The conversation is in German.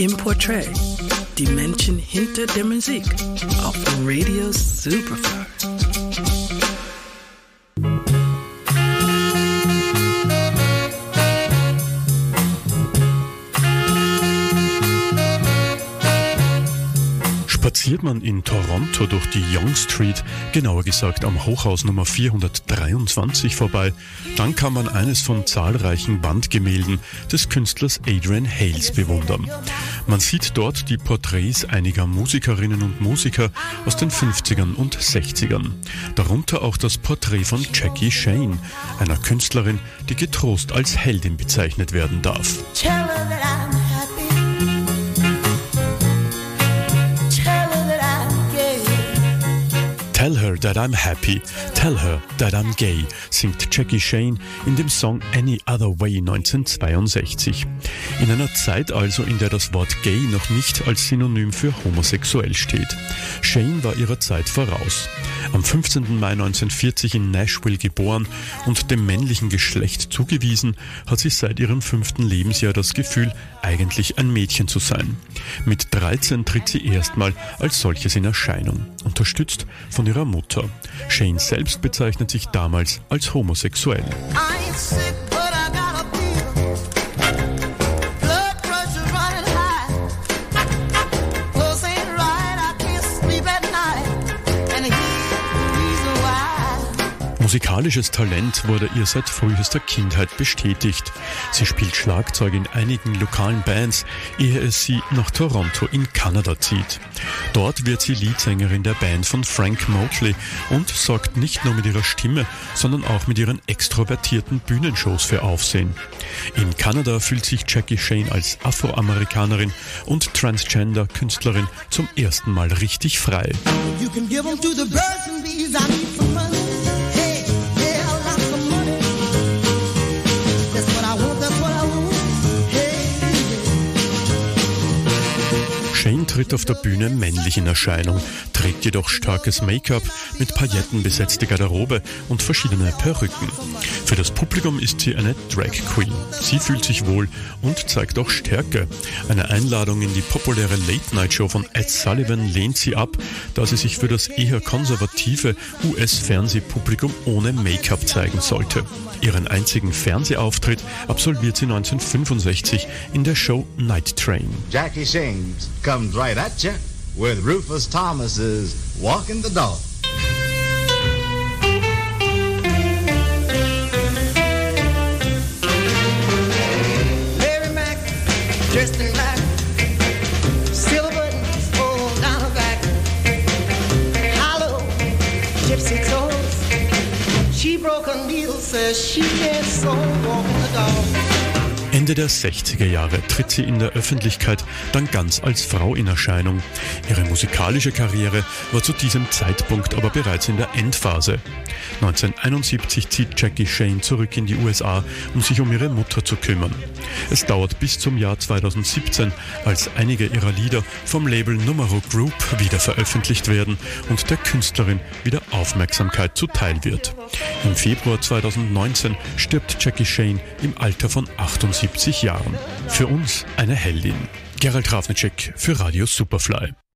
Im Portrait, die Menschen hinter der Musik auf Radio Superfly. Spaziert man in Toronto durch die Yonge Street, genauer gesagt am Hochhaus Nummer 423 vorbei, dann kann man eines von zahlreichen Wandgemälden des Künstlers Adrian Hales bewundern. Man sieht dort die Porträts einiger Musikerinnen und Musiker aus den 50ern und 60ern. Darunter auch das Porträt von Jackie Shane, einer Künstlerin, die getrost als Heldin bezeichnet werden darf. Tell her that I'm happy, tell her that I'm gay, singt Jackie Shane in dem Song Any Other Way 1962. In einer Zeit also, in der das Wort gay noch nicht als Synonym für homosexuell steht. Shane war ihrer Zeit voraus. Am 15. Mai 1940 in Nashville geboren und dem männlichen Geschlecht zugewiesen, hat sie seit ihrem fünften Lebensjahr das Gefühl, eigentlich ein Mädchen zu sein. Mit 13 tritt sie erstmal als solches in Erscheinung, unterstützt von ihrer Mutter. Shane selbst bezeichnet sich damals als homosexuell. Musikalisches Talent wurde ihr seit frühester Kindheit bestätigt. Sie spielt Schlagzeug in einigen lokalen Bands, ehe es sie nach Toronto in Kanada zieht. Dort wird sie Leadsängerin der Band von Frank Motley und sorgt nicht nur mit ihrer Stimme, sondern auch mit ihren extrovertierten Bühnenshows für Aufsehen. In Kanada fühlt sich Jackie Shane als Afroamerikanerin und Transgender-Künstlerin zum ersten Mal richtig frei. Shane tritt auf der Bühne männlich in Erscheinung, trägt jedoch starkes Make-up mit Pailletten besetzte Garderobe und verschiedene Perücken. Für das Publikum ist sie eine Drag Queen. Sie fühlt sich wohl und zeigt auch Stärke. Eine Einladung in die populäre Late-Night-Show von Ed Sullivan lehnt sie ab, da sie sich für das eher konservative US-Fernsehpublikum ohne Make-up zeigen sollte. Ihren einzigen Fernsehauftritt absolviert sie 1965 in der Show Night Train. Jackie Shames comes right at you with Rufus Thomas's Walking the Dog. Mary Mac, dressed in black, silver buttons her back. Hollow, gypsy toes. She broke her needle, says she can't sew, walking the dog. Ende der 60er Jahre tritt sie in der Öffentlichkeit dann ganz als Frau in Erscheinung. Ihre musikalische Karriere war zu diesem Zeitpunkt aber bereits in der Endphase. 1971 zieht Jackie Shane zurück in die USA, um sich um ihre Mutter zu kümmern. Es dauert bis zum Jahr 2017, als einige ihrer Lieder vom Label Numero Group wieder veröffentlicht werden und der Künstlerin wieder Aufmerksamkeit zuteil wird. Im Februar 2019 stirbt Jackie Shane im Alter von 78 Jahren. Für uns eine Heldin. Gerald Ravnicek für Radio Superfly.